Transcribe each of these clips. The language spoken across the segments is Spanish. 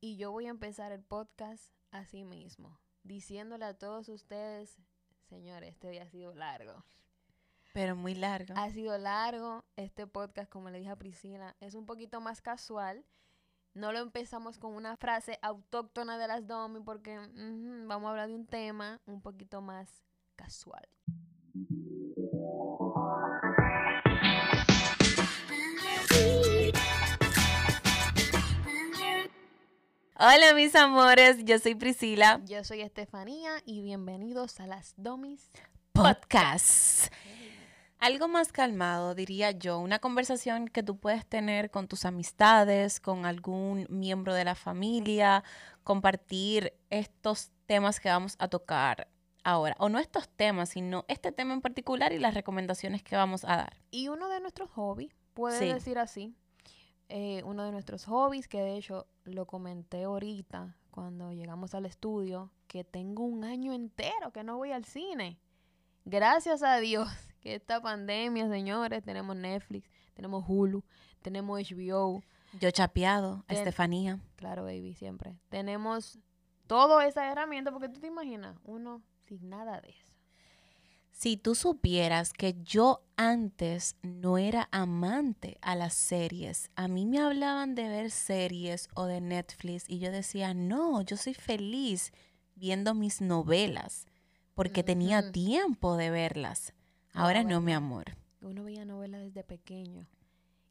Y yo voy a empezar el podcast así mismo, diciéndole a todos ustedes, señores, este día ha sido largo. Pero muy largo. Ha sido largo este podcast, como le dije a Priscila, es un poquito más casual. No lo empezamos con una frase autóctona de las Domi porque vamos a hablar de un tema un poquito más casual. Hola mis amores, yo soy Priscila. Yo soy Estefanía y bienvenidos a las Domis. Podcast. Algo más calmado, diría yo, una conversación que tú puedes tener con tus amistades, con algún miembro de la familia, compartir estos temas que vamos a tocar ahora. O no estos temas, sino este tema en particular y las recomendaciones que vamos a dar. Y uno de nuestros hobbies, puede Sí. decir así, eh, uno de nuestros hobbies, que de hecho lo comenté ahorita cuando llegamos al estudio, que tengo un año entero que no voy al cine. Gracias a Dios que esta pandemia, señores, tenemos Netflix, tenemos Hulu, tenemos HBO. Yo chapeado, Ten- Estefanía. Claro, baby, siempre. Tenemos todas esas herramientas, porque tú te imaginas, uno sin nada de eso. Si tú supieras que yo antes no era amante a las series, a mí me hablaban de ver series o de Netflix y yo decía, no, yo soy feliz viendo mis novelas porque tenía tiempo de verlas. Ahora no, mi ¿verdad? amor. uno veía novelas desde pequeño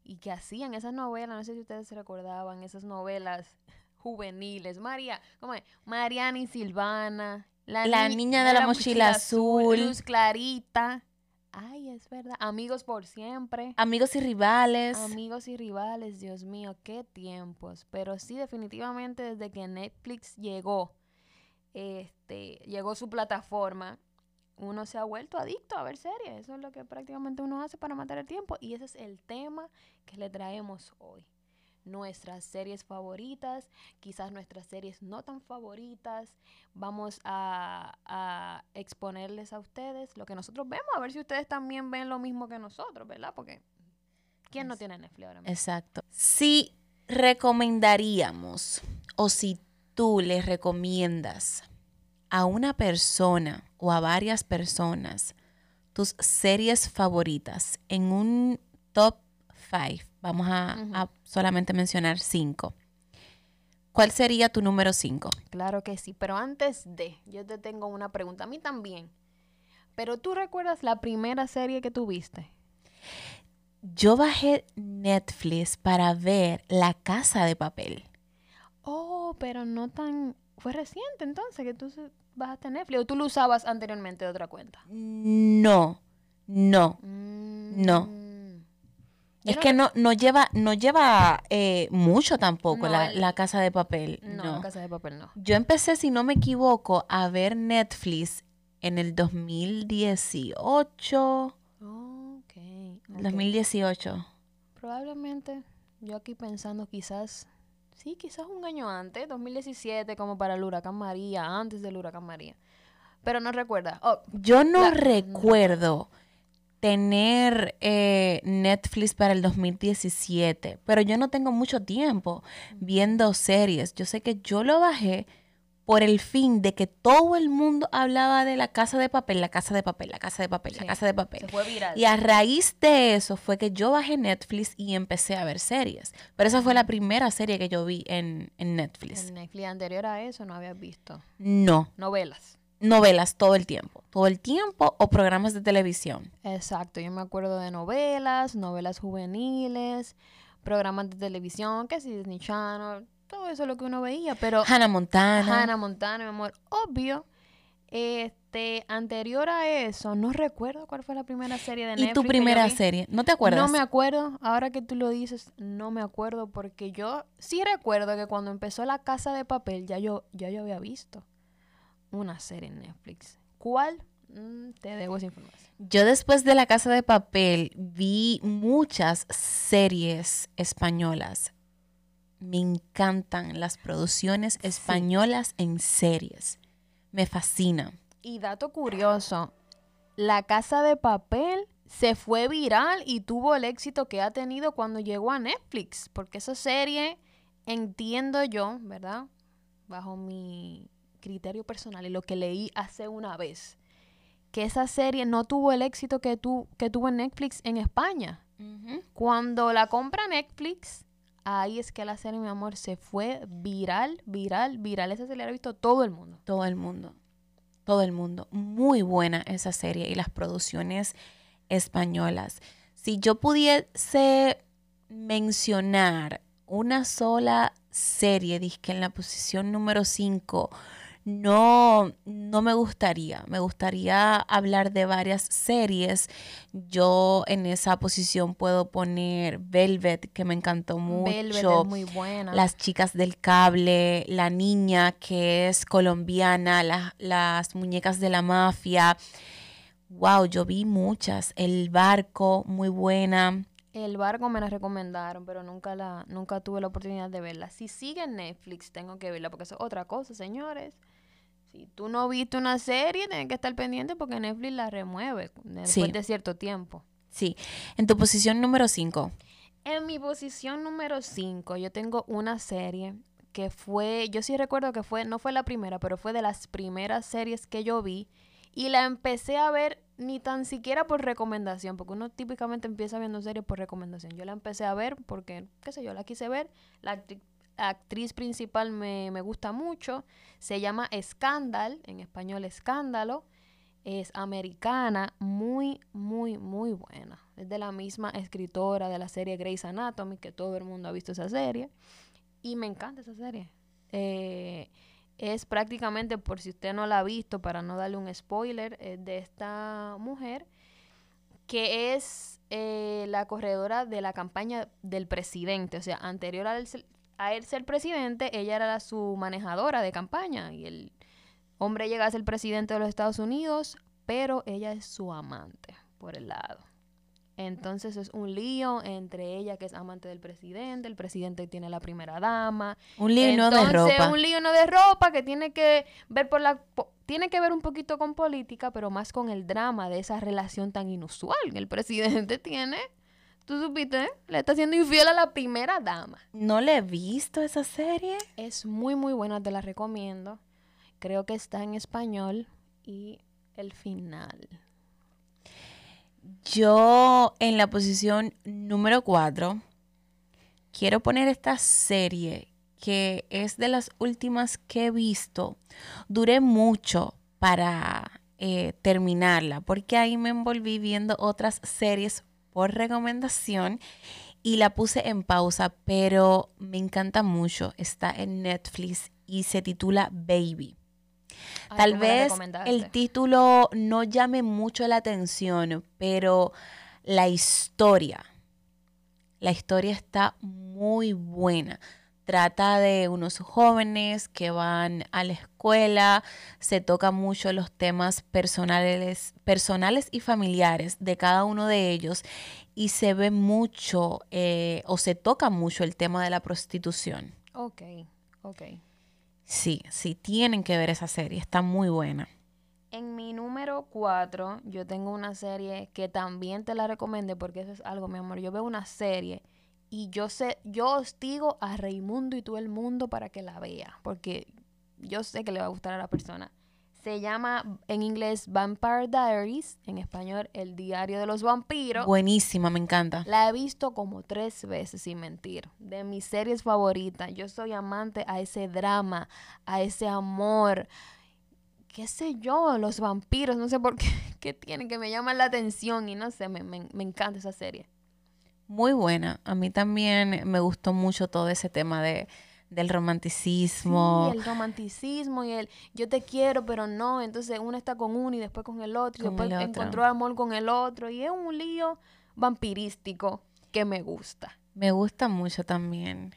y que hacían esas novelas, no sé si ustedes se recordaban, esas novelas juveniles. María, ¿cómo es? Mariana y Silvana. La niña de la mochila azul. Luz Clarita. Ay, es verdad. Amigos por siempre. Amigos y rivales. Amigos y rivales, Dios mío, qué tiempos. Pero sí, definitivamente desde que Netflix llegó, este, llegó su plataforma, uno se ha vuelto adicto a ver series. Eso es lo que prácticamente uno hace para matar el tiempo. Y ese es el tema que le traemos hoy. Nuestras series favoritas, quizás nuestras series no tan favoritas. Vamos a, a exponerles a ustedes lo que nosotros vemos, a ver si ustedes también ven lo mismo que nosotros, ¿verdad? Porque ¿quién no tiene Netflix ahora mismo? Exacto. Si recomendaríamos o si tú le recomiendas a una persona o a varias personas tus series favoritas en un top 5, vamos a, solamente mencionar 5. ¿Cuál sería tu número 5? Claro que sí, pero antes de, yo te tengo una pregunta, a mí también. Pero tú recuerdas la primera serie que tuviste? Yo bajé Netflix para ver La Casa de Papel. Oh, pero no tan... Fue reciente entonces que tú bajaste Netflix o tú lo usabas anteriormente de otra cuenta. No, no. No. Yo Es que no, no lleva, no lleva eh, mucho tampoco No, la, la casa de papel. No, No. La Casa de Papel no. Yo empecé, si no me equivoco, a ver Netflix en el 2018. Oh, ok. ok. 2018. Probablemente, yo aquí pensando quizás, sí, quizás un año antes, 2017, como para el huracán María, antes del huracán María. Pero no recuerda. Oh, Yo no La- recuerdo tener eh, Netflix para el 2017, pero yo no tengo mucho tiempo viendo series. Yo sé que yo lo bajé por el fin de que todo el mundo hablaba de la casa de papel, la casa de papel, la casa de papel, Sí, la casa de papel. se fue viral. Y a raíz de eso fue que yo bajé Netflix y empecé a ver series. Pero esa fue la primera serie que yo vi en, en Netflix. En Netflix anterior a eso no habías visto. No, Novelas. Novelas todo el tiempo. Todo el tiempo o programas de televisión. Exacto, yo me acuerdo de novelas, novelas juveniles, programas de televisión, que si Disney Channel, todo eso es lo que uno veía, pero Hannah Montana. Hannah Montana, mi amor, obvio. Este, anterior a eso, no recuerdo cuál fue la primera serie de ¿Y Netflix. tu que yo primera serie? ¿No te acuerdas? No me acuerdo, ahora que tú lo dices, no me acuerdo porque yo sí recuerdo que cuando empezó La Casa de Papel ya yo ya yo había visto una serie en Netflix. ¿Cuál? Mm, te debo esa información. Yo después de La Casa de Papel vi muchas series españolas. Me encantan las producciones españolas en series. Me fascina. Y dato curioso, La Casa de Papel se fue viral y tuvo el éxito que ha tenido cuando llegó a Netflix, porque esa serie entiendo yo, ¿verdad? Bajo mi criterio personal y lo que leí hace una vez, que esa serie no tuvo el éxito que, tu, que tuvo en Netflix en España. Cuando la compra Netflix, ahí es que la serie, mi amor, se fue viral, viral, viral. Esa serie la ha visto todo el mundo. Todo el mundo. Todo el mundo. Muy buena esa serie y las producciones españolas. Si yo pudiese mencionar una sola serie, que en la posición número 5, no, no me gustaría. Me gustaría hablar de varias series. Yo en esa posición puedo poner Velvet, que me encantó mucho. Velvet es muy buena. Las chicas del cable, La niña, que es colombiana, las muñecas de la mafia. Wow, yo vi muchas. El barco, muy buena. El barco me la recomendaron, pero nunca la, nunca tuve la oportunidad de verla. Si sigue en Netflix, tengo que verla, porque es otra cosa, señores. Si tú no viste una serie, tienes que estar pendiente porque Netflix la remueve después de cierto tiempo. Sí. En tu posición número 5. En mi posición número 5, yo tengo una serie que fue, yo sí recuerdo que fue, no fue la primera, pero fue de las primeras series que yo vi y la empecé a ver ni tan siquiera por recomendación, porque uno típicamente empieza viendo series por recomendación. Yo la empecé a ver porque, qué sé yo, la quise ver. La actriz principal me, me gusta mucho. Se llama Scandal, en español Escándalo. Es americana, muy, muy, muy buena. Es de la misma escritora de la serie Grey's Anatomy, que todo el mundo ha visto esa serie. Y me encanta esa serie. Eh, es prácticamente, por si usted no la ha visto, para no darle un spoiler, eh, de esta mujer, que es eh, la corredora de la campaña del presidente. O sea, anterior a él, a él ser presidente, ella era su manejadora de campaña. Y el hombre llega a ser presidente de los Estados Unidos, pero ella es su amante por el lado. Entonces es un lío entre ella que es amante del presidente, el presidente tiene la primera dama. Un lío no de ropa. Un lío no de ropa que tiene que ver por la tiene que ver un poquito con política, pero más con el drama de esa relación tan inusual que el presidente tiene. ¿Tú supiste? Le está siendo infiel a la primera dama. No le he visto esa serie. Es muy muy buena, te la recomiendo. Creo que está en español y el final. Yo en la posición número 4 quiero poner esta serie que es de las últimas que he visto. Duré mucho para eh, terminarla porque ahí me envolví viendo otras series por recomendación y la puse en pausa, pero me encanta mucho. Está en Netflix y se titula Baby. Tal vez el título no llame mucho la atención, pero la historia, la historia está muy buena. Trata de unos jóvenes que van a la escuela, se toca mucho los temas personales, personales y familiares de cada uno de ellos y se ve mucho eh, o se toca mucho el tema de la prostitución. Ok, ok. Sí, sí, tienen que ver esa serie, está muy buena. En mi número 4, yo tengo una serie que también te la recomendé porque eso es algo, mi amor. Yo veo una serie y yo sé, yo hostigo a Raimundo y todo el mundo para que la vea, porque yo sé que le va a gustar a la persona. Se llama en inglés Vampire Diaries, en español El Diario de los Vampiros. Buenísima, me encanta. La he visto como tres veces, sin mentir. De mis series favoritas. Yo soy amante a ese drama, a ese amor. ¿Qué sé yo? Los vampiros, no sé por qué, qué tienen, que me llaman la atención y no sé, me, me encanta esa serie. Muy buena. A mí también me gustó mucho todo ese tema de del romanticismo. Sí, el romanticismo y el yo te quiero, pero no. Entonces uno está con uno y después con el otro. y después encontró amor con el otro. Y es un lío vampirístico que me gusta. Me gusta mucho también.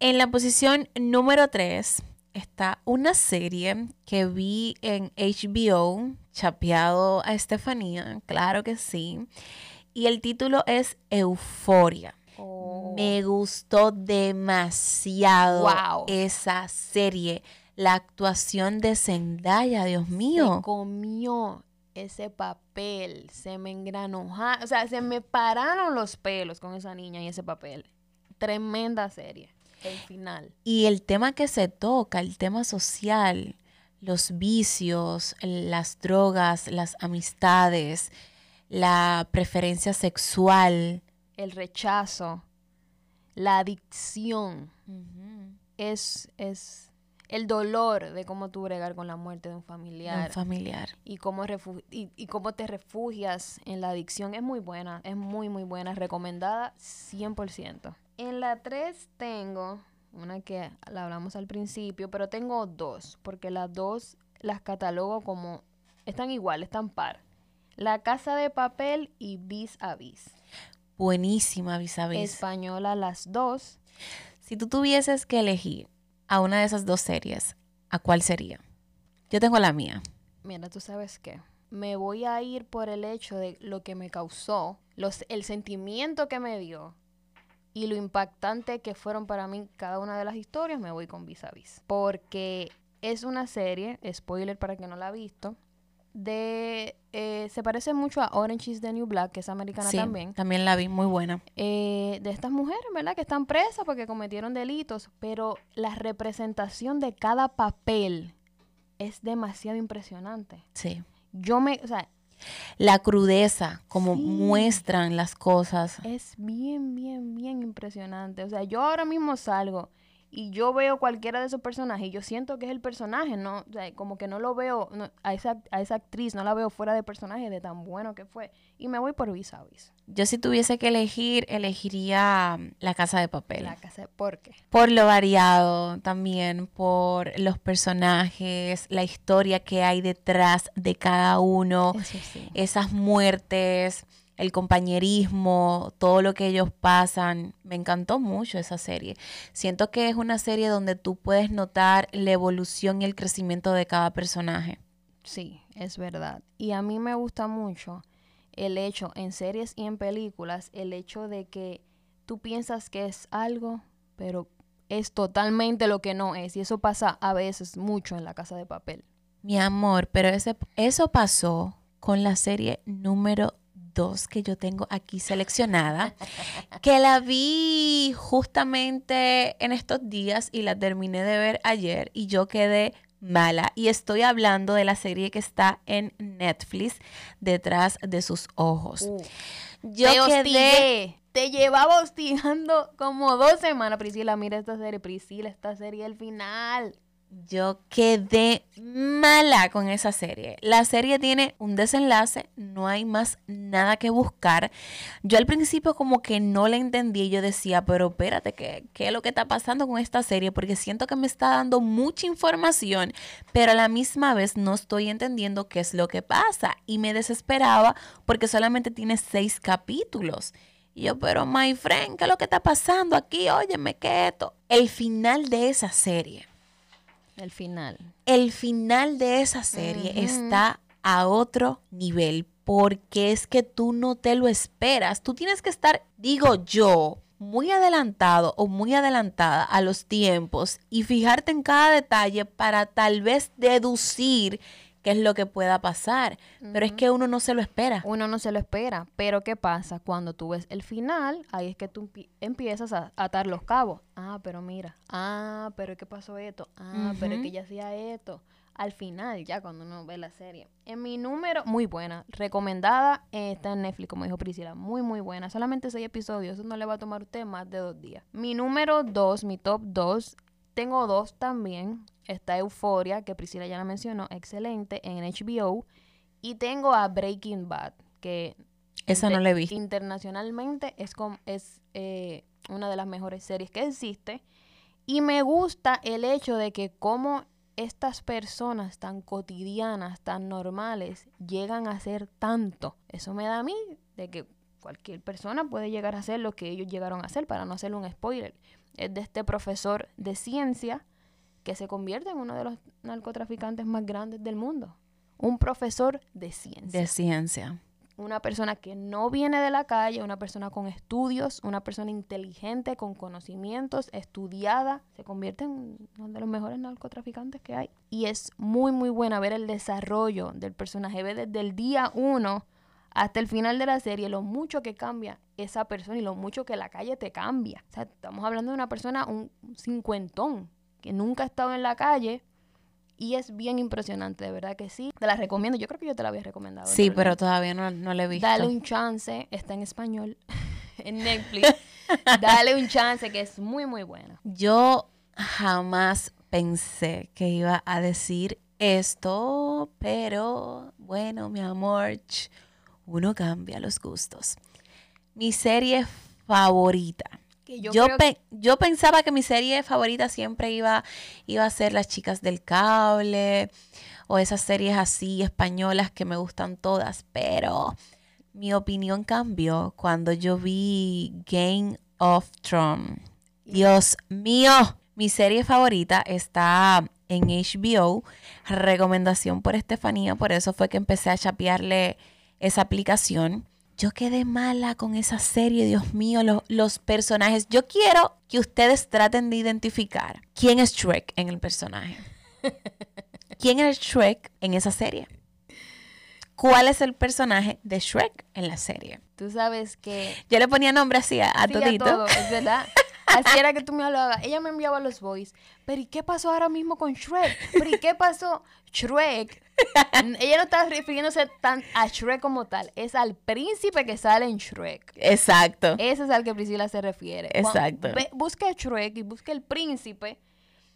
En la posición número 3 está una serie que vi en HBO, chapeado a Estefanía, claro que sí. Y el título es Euforia. Me gustó demasiado esa serie. La actuación de Zendaya, Dios mío. Se comió ese papel, se me engranó, o sea, se me pararon los pelos con esa niña y ese papel. Tremenda serie. El final. Y el tema que se toca, el tema social, los vicios, las drogas, las amistades, la preferencia sexual. El rechazo, la adicción. es, es el dolor de cómo tú bregar con la muerte de un familiar. Un familiar. Y cómo, y, y, cómo te refugias en la adicción. Es muy buena, es muy, muy buena. Recomendada 100%. En la 3 tengo una que la hablamos al principio, pero tengo dos, porque las dos las catalogo como, están igual, están par. La Casa de Papel y Vis a Vis. Buenísima Vis a Vis. Española las dos. Si tú tuvieses que elegir a una de esas dos series, ¿a cuál sería? Yo tengo la mía. Mira, tú sabes qué. Me voy a ir por el hecho de lo que me causó, los, el sentimiento que me dio y lo impactante que fueron para mí cada una de las historias, me voy con Vis a Vis. Porque es una serie, spoiler para quien no la ha visto, de eh, se parece mucho a Orange is the New Black, que es americana sí, también. También la vi, muy buena. Eh, de estas mujeres, ¿verdad? Que están presas porque cometieron delitos, pero la representación de cada papel es demasiado impresionante. Sí. Yo me, o sea, la crudeza, como muestran las cosas. Es bien, bien, bien impresionante. O sea, yo ahora mismo salgo y yo veo cualquiera de esos personajes y yo siento que es el personaje, ¿no? O sea, como que no lo veo, a, esa, a esa actriz no la veo fuera de personaje de tan bueno que fue. Y me voy por vis a vis. Yo si tuviese que elegir, elegiría mm, La Casa de Papel. La Casa ¿Por qué? Por lo variado también, por los personajes, la historia que hay detrás de cada uno, esas muertes el compañerismo, todo lo que ellos pasan. Me encantó mucho esa serie. Siento que es una serie donde tú puedes notar la evolución y el crecimiento de cada personaje. Sí, es verdad. Y a mí me gusta mucho el hecho en series y en películas, el hecho de que tú piensas que es algo, pero es totalmente lo que no es. Y eso pasa a veces mucho en la casa de papel. Mi amor, pero ese, eso pasó con la serie número dos que yo tengo aquí seleccionada, que la vi justamente en estos días y la terminé de ver ayer y yo quedé mala. Y estoy hablando de la serie que está en Netflix, Detrás de sus ojos. Uh, yo quedé... Te llevaba hostigando como dos semanas, Priscila. Mira esta serie, Priscila, esta serie, el final. Yo quedé mala con esa serie. La serie tiene un desenlace, no hay más nada que buscar. Yo al principio como que no la entendí yo decía, pero espérate, ¿qué, ¿qué es lo que está pasando con esta serie? Porque siento que me está dando mucha información, pero a la misma vez no estoy entendiendo qué es lo que pasa. Y me desesperaba porque solamente tiene seis capítulos. Y yo, pero my friend, ¿qué es lo que está pasando aquí? Óyeme, ¿qué esto? El final de esa serie el final. El final de esa serie está a otro nivel porque es que tú no te lo esperas. Tú tienes que estar, digo yo, muy adelantado o muy adelantada a los tiempos y fijarte en cada detalle para tal vez deducir qué es lo que pueda pasar. Pero es que uno no se lo espera. Uno no se lo espera. Pero ¿qué pasa? Cuando tú ves el final, ahí es que tú empiezas a atar los cabos. Ah, pero mira. Ah, pero ¿qué pasó esto? Ah, pero es que ya hacía esto. Al final, ya cuando uno ve la serie. En mi número, muy buena. Recomendada, está en Netflix, como dijo Priscila. Muy, muy buena. Solamente seis episodios. Eso no le va a tomar a usted más de dos días. Mi número dos, mi top dos. Tengo dos también está Euforia, que Priscila ya la mencionó, excelente, en HBO. Y tengo a Breaking Bad, que... Esa no la he visto. Internacionalmente es, es eh, una de las mejores series que existe. Y me gusta el hecho de que como estas personas tan cotidianas, tan normales, llegan a ser tanto. Eso me da a mí de que cualquier persona puede llegar a hacer lo que ellos llegaron a hacer, para no hacerle un spoiler. Es de este profesor de ciencia que se convierte en uno de los narcotraficantes más grandes del mundo. Un profesor de ciencia. De ciencia. Una persona que no viene de la calle, una persona con estudios, una persona inteligente, con conocimientos, estudiada, se convierte en uno de los mejores narcotraficantes que hay. Y es muy, muy buena ver el desarrollo del personaje. Ve desde el día uno hasta el final de la serie, lo mucho que cambia esa persona y lo mucho que la calle te cambia. O sea, estamos hablando de una persona, un cincuentón, que nunca ha estado en la calle. Y es bien impresionante, de verdad que sí. Te la recomiendo. Yo creo que yo te la había recomendado. Sí, pero todavía no, no la he visto. Dale un chance. Está en español. en Netflix. Dale un chance que es muy, muy buena. Yo jamás pensé que iba a decir esto, pero bueno, mi amor, uno cambia los gustos. Mi serie favorita. Yo, yo, pensaba que mi serie favorita siempre iba, iba a ser Las chicas del cable o esas series así españolas que me gustan todas, pero mi opinión cambió cuando yo vi Game of Thrones. Dios mío, mi serie favorita está en HBO, recomendación por Estefanía, por eso fue que empecé a chapearle esa aplicación. Yo quedé mala con esa serie, Dios mío, los personajes. Yo quiero que ustedes traten de identificar quién es Shrek en el personaje. ¿Quién es Shrek en esa serie? ¿Cuál es el personaje de Shrek en la serie? Tú sabes que... Yo le ponía nombre así a, a todo, es verdad. Así era que tú me hablabas. Ella me enviaba los voice. Pero ¿y qué pasó ahora mismo con Shrek? ¿Pero y qué pasó? Shrek. Ella no está refiriéndose tan a Shrek como tal. Es al príncipe que sale en Shrek. Exacto. Ese es al que Priscila se refiere. Exacto. busque a Shrek y busque el príncipe.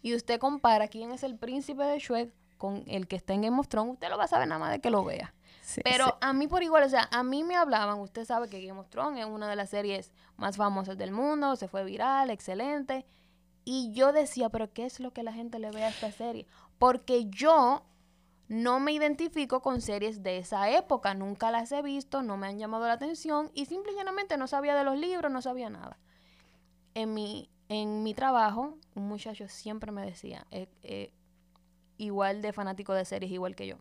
Y usted compara quién es el príncipe de Shrek con el que está en Game of Thrones. Usted lo va a saber nada más de que lo vea. Pero a mí por igual, o sea, a mí me hablaban, usted sabe que Game of Thrones es una de las series más famosas del mundo, se fue viral, excelente. Y yo decía, pero ¿qué es lo que la gente le ve a esta serie? Porque yo no me identifico con series de esa época, nunca las he visto, no me han llamado la atención y simplemente no sabía de los libros, no sabía nada. En mi, en mi trabajo, un muchacho siempre me decía, eh, eh, igual de fanático de series, igual que yo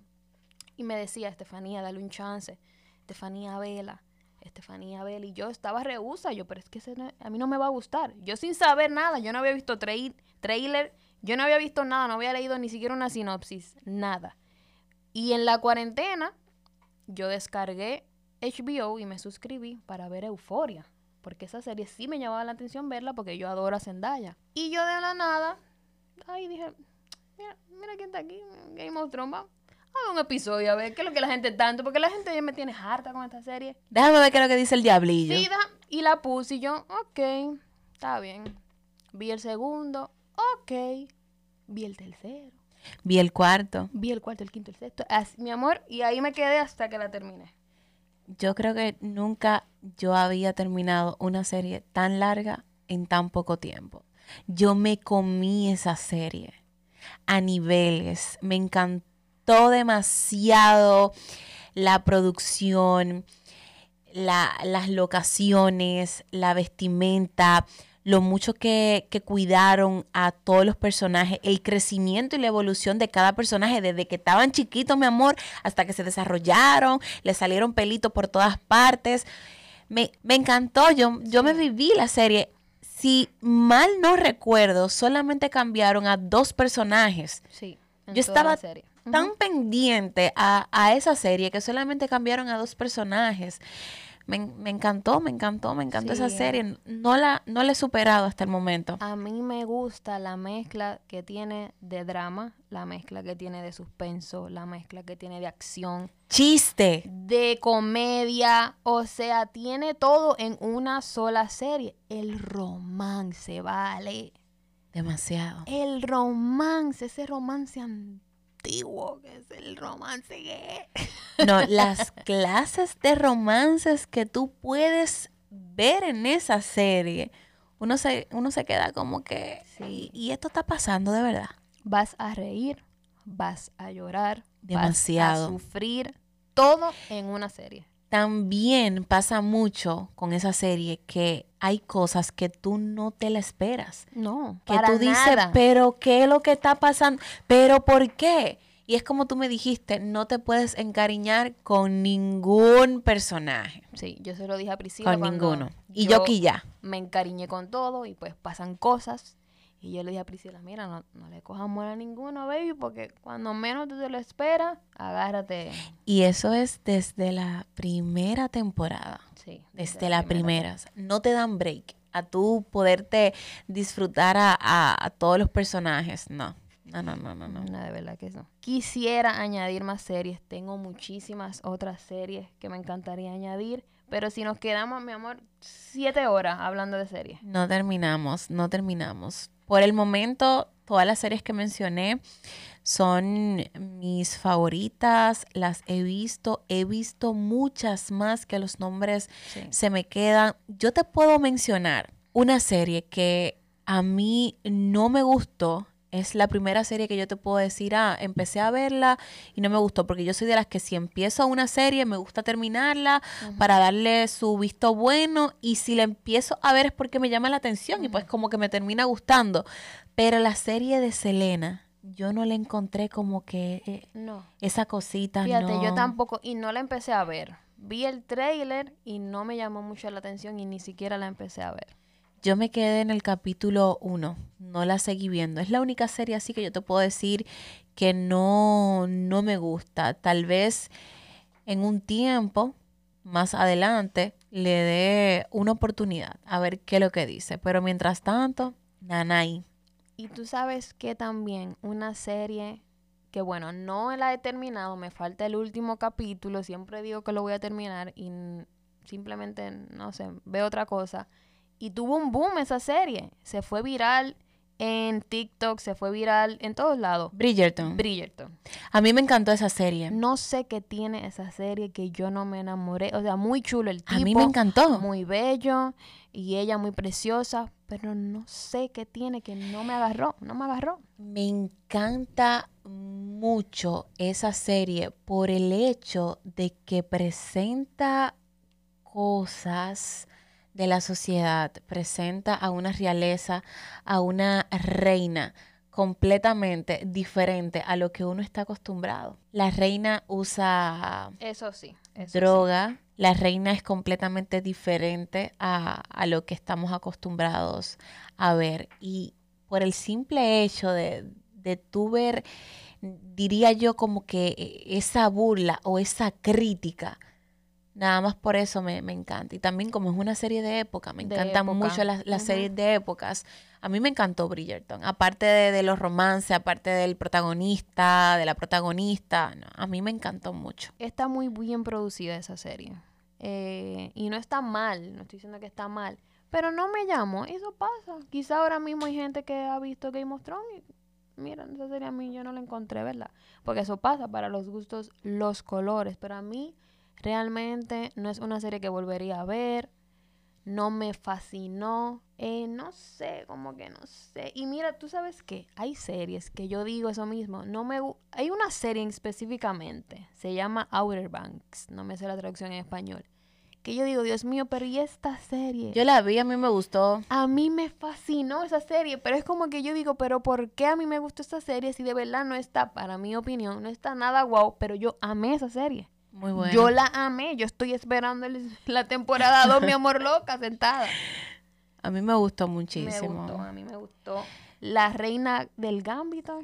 y me decía, Estefanía, dale un chance. Estefanía Vela. Estefanía Vela. Y yo estaba rehúsa. Yo, pero es que a mí no me va a gustar. Yo sin saber nada. Yo no había visto trailer. Yo no había visto nada. No había leído ni siquiera una sinopsis. Nada. Y en la cuarentena, yo descargué HBO y me suscribí para ver Euforia. Porque esa serie sí me llamaba la atención verla porque yo adoro a Zendaya. Y yo de la nada, ahí dije, mira, mira quién está aquí, Game of Thrones, un episodio a ver qué es lo que la gente tanto, porque la gente ya me tiene harta con esta serie. Déjame ver qué es lo que dice el diablillo. Sí, y la puse y yo, ok, está bien. Vi el segundo, ok. Vi el tercero. Vi el cuarto. Vi el cuarto, el quinto, el sexto. mi amor, y ahí me quedé hasta que la terminé. Yo creo que nunca yo había terminado una serie tan larga en tan poco tiempo. Yo me comí esa serie a niveles. Me encantó demasiado la producción, las locaciones, la vestimenta, lo mucho que, que, cuidaron a todos los personajes, el crecimiento y la evolución de cada personaje, desde que estaban chiquitos, mi amor, hasta que se desarrollaron, le salieron pelitos por todas partes. Me, me encantó, yo, yo me viví la serie. Si mal no recuerdo, solamente cambiaron a dos personajes. Sí. Yo estaba tan pendiente a, esa serie que solamente cambiaron a dos personajes. Me, encantó, me encantó, me encantó esa serie. No la, no la he superado hasta el momento. A mí me gusta la mezcla que tiene de drama, la mezcla que tiene de suspenso, la mezcla que tiene de acción. Chiste. De comedia. O sea, tiene todo en una sola serie. El romance, vale. Demasiado. El romance, ese romance antiguo que es el romance gay. No, las clases de romances que tú puedes ver en esa serie, uno se, uno se queda como que, sí. y esto está pasando de verdad. Vas a reír, vas a llorar, demasiado, vas a sufrir, todo en una serie. También pasa mucho con esa serie que hay cosas que tú no te la esperas. No, que tú dices, pero ¿qué es lo que está pasando? ¿Pero por qué? Y es como tú me dijiste, no te puedes encariñar con ningún personaje. Sí, yo se lo dije a Priscila. Con ninguno. Y yo, aquí ya. Me encariñé con todo y pues pasan cosas Y yo le dije a Priscila, mira, no, no le cojas amor a ninguno, baby, porque cuando menos tú te lo esperas, agárrate. Y eso es desde la primera temporada. Sí. Desde la primera. No te dan break a tú poderte disfrutar a, a- a todos los personajes. No. No, no, no, no, no. No, de verdad que no. Quisiera añadir más series. Tengo muchísimas otras series que me encantaría añadir. Pero si nos quedamos, mi amor, siete horas hablando de series. No terminamos, no terminamos. Por el momento, todas las series que mencioné son mis favoritas, las he visto, he visto muchas más que los nombres Sí. se me quedan. Yo te puedo mencionar una serie que a mí no me gustó. Es la primera serie que yo te puedo decir, ah, empecé a verla y no me gustó, porque yo soy de las que si empiezo una serie me gusta terminarla para darle su visto bueno y si la empiezo a ver es porque me llama la atención y pues como que me termina gustando. Pero la serie de Selena, yo no le encontré como que eh, No. esa cosita. Fíjate, yo no. tampoco, y no la empecé a ver. Vi el trailer y no me llamó mucho la atención y ni siquiera la empecé a ver. Yo me quedé en el capítulo 1, no la seguí viendo. Es la única serie así que yo te puedo decir que no, no me gusta. Tal vez en un tiempo más adelante le dé una oportunidad a ver qué es lo que dice. Pero mientras tanto, nanay. Y tú sabes que también una serie que bueno, no la he terminado, me falta el último capítulo, siempre digo que lo voy a terminar y simplemente, no sé, veo otra cosa. Y tuvo un boom esa serie, se fue viral en TikTok, se fue viral en todos lados. Bridgerton. Bridgerton. a mí me encantó esa serie. No sé qué tiene esa serie que yo no me enamoré. O sea, muy chulo el tipo. a mí me encantó. Muy bello y ella muy preciosa, pero no sé qué tiene que no me agarró, no me agarró. Me encanta mucho esa serie por el hecho de que presenta cosas de la sociedad, presenta a una realeza, a una reina completamente diferente a lo que uno está acostumbrado. La reina usa Eso sí. eso sí. droga, la reina es completamente diferente a, a lo que estamos acostumbrados a ver. Y por el simple hecho de, de tú ver, diría yo como que eh, esa burla o esa crítica, nada más por eso me, me encanta. Y también como es una serie de época, me De encantan época. mucho las, series de épocas. A mí me encantó Bridgerton, aparte de, de los romances, aparte del protagonista, de la protagonista, no, a mí me encantó mucho. Está muy bien producida esa serie. Eh, y no está mal, no estoy diciendo que está mal. Pero no me llamo, eso pasa. Quizá ahora mismo hay gente que ha visto Game of Thrones y mira, esa serie a mí yo no la encontré, ¿verdad? Porque eso pasa para los gustos, los colores. Pero a mí realmente no es una serie que volvería a ver. No me fascinó. Eh, no sé, como que no sé. Y mira, tú sabes qué, hay series que yo digo eso mismo. No me Hay una serie específicamente, se llama Outer Banks. No me sé la traducción en español. Que yo digo, Dios mío, pero ¿y esta serie? Yo la vi, a mí me gustó. A mí me fascinó esa serie, pero es como que yo digo, pero ¿por qué a mí me gustó esta serie si de verdad no está, para mi opinión, no está nada guau, pero yo amé esa serie. Muy. Yo la amé, yo estoy esperando el- la temporada 2, mi amor loca, sentada. A mí me gustó Me muchísimo. gustó, a mí me gustó. La reina del Gambito,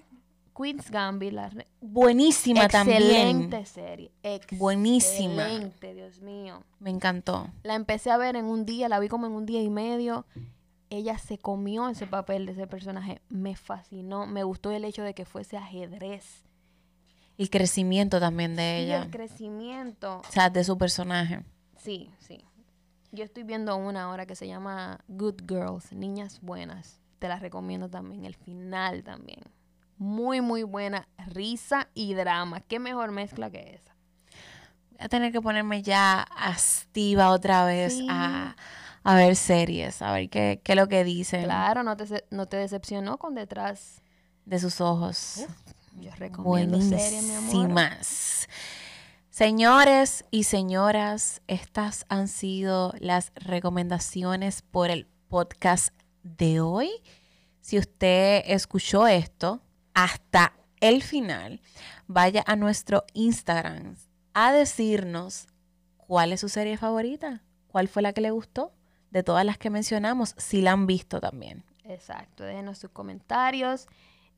Queen's Gambit, la re- Buenísima excelente también. serie. Buenísima. Excelente, Dios mío. Me encantó. La empecé a ver en un día, la vi como en un día y medio. Ella se comió ese papel de ese personaje. Me fascinó. Me gustó el hecho de que fuese ajedrez. El crecimiento también de Y ella. el crecimiento. O sea, de su personaje. Sí, sí. Yo estoy viendo una ahora que se llama Good Girls, Niñas Buenas. Te la recomiendo también. El final también. Muy, muy buena. Risa y drama. ¿Qué mejor mezcla que esa? Voy a tener que ponerme ya activa otra vez Sí. a, a ver series, a ver qué, qué es lo que dicen Claro, no te, no te decepcionó con detrás. de sus ojos. Yo recomiendo serie, mi amor. Señores y señoras, estas han sido las recomendaciones por el podcast de hoy. Si usted escuchó esto hasta el final, vaya a nuestro Instagram a decirnos cuál es su serie favorita, cuál fue la que le gustó, de todas las que mencionamos, si la han visto también. Exacto, déjenos sus comentarios.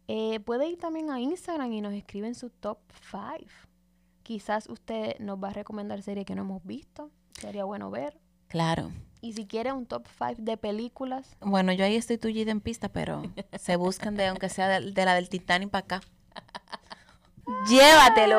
Eh, puede ir también a Instagram y nos escriben su top 5. Quizás usted nos va a recomendar series que no hemos visto. Sería bueno ver. Claro. Y si quiere un top 5 de películas. Bueno, yo ahí estoy tullida en pista, pero se buscan de aunque sea de, de la del Titanic para acá. Llévatelo.